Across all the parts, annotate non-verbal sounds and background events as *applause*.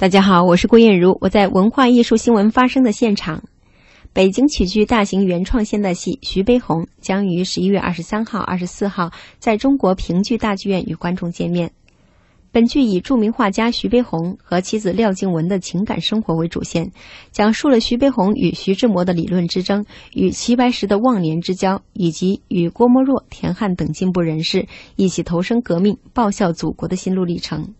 大家好，我是郭艳茹，我在文化艺术新闻发生的现场。北京曲剧大型原创现代戏《徐悲鸿》将于十一月二十三号、二十四号在中国评剧大剧院与观众见面。本剧以著名画家徐悲鸿和妻子廖静文的情感生活为主线，讲述了徐悲鸿与徐志摩的理论之争，与齐白石的忘年之交，以及与郭沫若、田汉等进步人士一起投身革命、报效祖国的心路历程。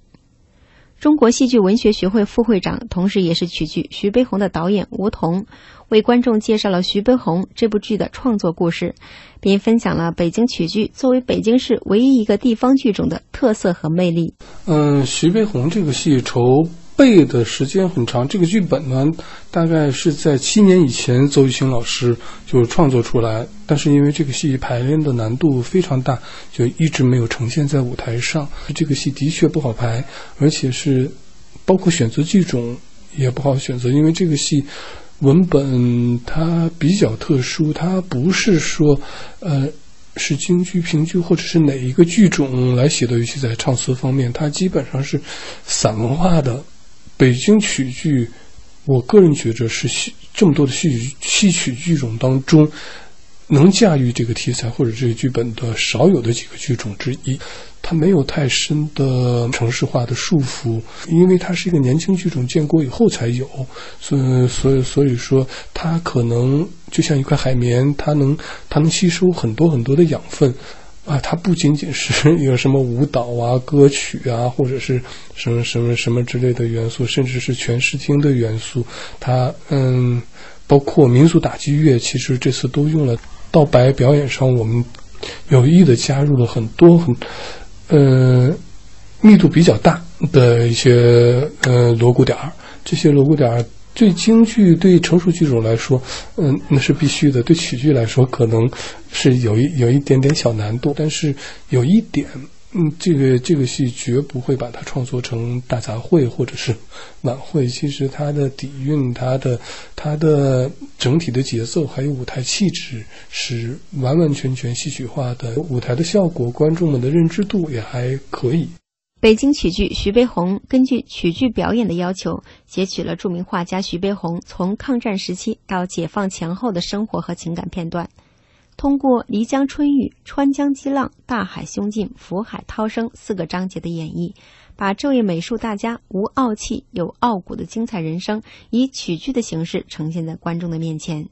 中国戏剧文学学会副会长，同时也是曲剧《徐悲鸿》的导演吴桐，为观众介绍了《徐悲鸿》这部剧的创作故事，并分享了北京曲剧作为北京市唯一一个地方剧种的特色和魅力。嗯，《徐悲鸿》这个戏筹。背的时间很长，这个剧本呢，大概是在七年以前，邹玉清老师就创作出来。但是因为这个戏排练的难度非常大，就一直没有呈现在舞台上。这个戏的确不好排，而且是包括选择剧种也不好选择，因为这个戏文本它比较特殊，它不是说呃是京剧、评剧或者是哪一个剧种来写的，尤其在唱词方面，它基本上是散文化的。北京曲剧，我个人觉着是戏这么多的戏曲戏曲剧种当中，能驾驭这个题材或者这个剧本的少有的几个剧种之一。它没有太深的城市化的束缚，因为它是一个年轻剧种建国以后才有，所以所以所以说它可能就像一块海绵，它能它能吸收很多很多的养分。啊，它不仅仅是 *laughs* 有什么舞蹈啊、歌曲啊，或者是什么什么什么之类的元素，甚至是全视听的元素。它嗯，包括民族打击乐，其实这次都用了。道白表演上，我们有意的加入了很多很呃密度比较大的一些呃锣鼓点儿。这些锣鼓点儿。对京剧、对成熟剧种来说，嗯，那是必须的。对曲剧来说，可能是有一有一点点小难度。但是有一点，嗯，这个这个戏绝不会把它创作成大杂烩或者是晚会。其实它的底蕴、它的它的整体的节奏还有舞台气质是完完全全戏曲化的。舞台的效果，观众们的认知度也还可以。北京曲剧徐悲鸿根据曲剧表演的要求，截取了著名画家徐悲鸿从抗战时期到解放前后的生活和情感片段，通过漓江春雨、川江激浪、大海胸襟、福海涛声四个章节的演绎，把这位美术大家无傲气有傲骨的精彩人生，以曲剧的形式呈现在观众的面前。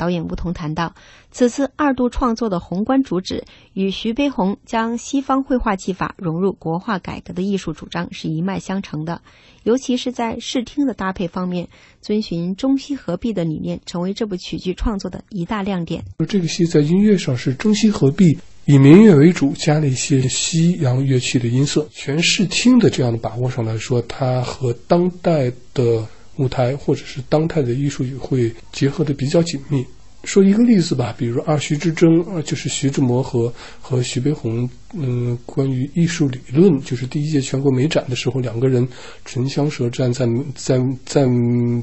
导演吴彤谈到，此次二度创作的宏观主旨与徐悲鸿将西方绘画技法融入国画改革的艺术主张是一脉相承的，尤其是在视听的搭配方面，遵循中西合璧的理念，成为这部曲剧创作的一大亮点。这个戏在音乐上是中西合璧，以民乐为主，加了一些西洋乐器的音色，全视听的这样的把握上来说，它和当代的。舞台或者是当代的艺术语汇结合的比较紧密。说一个例子吧，比如二徐之争，呃，就是徐志摩和和徐悲鸿，嗯，关于艺术理论，就是第一届全国美展的时候，两个人唇枪舌战，在在在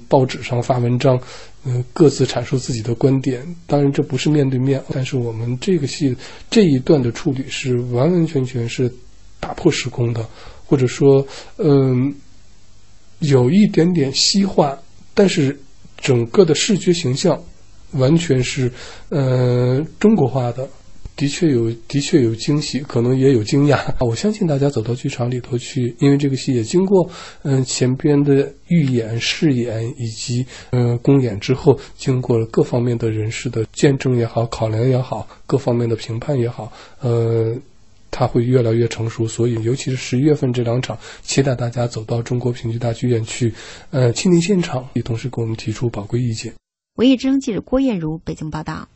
报纸上发文章，嗯，各自阐述自己的观点。当然这不是面对面，但是我们这个戏这一段的处理是完完全全是打破时空的，或者说，嗯。有一点点西化，但是整个的视觉形象完全是呃中国化的，的确有的确有惊喜，可能也有惊讶。*laughs* 我相信大家走到剧场里头去，因为这个戏也经过嗯前边的预演、试演以及嗯公演之后，经过了各方面的人士的见证也好、考量也好、各方面的评判也好，呃。它会越来越成熟，所以尤其是十一月份这两场，期待大家走到中国评剧大剧院去，呃，亲临现场，也同时给我们提出宝贵意见。文艺之声记者郭艳茹北京报道。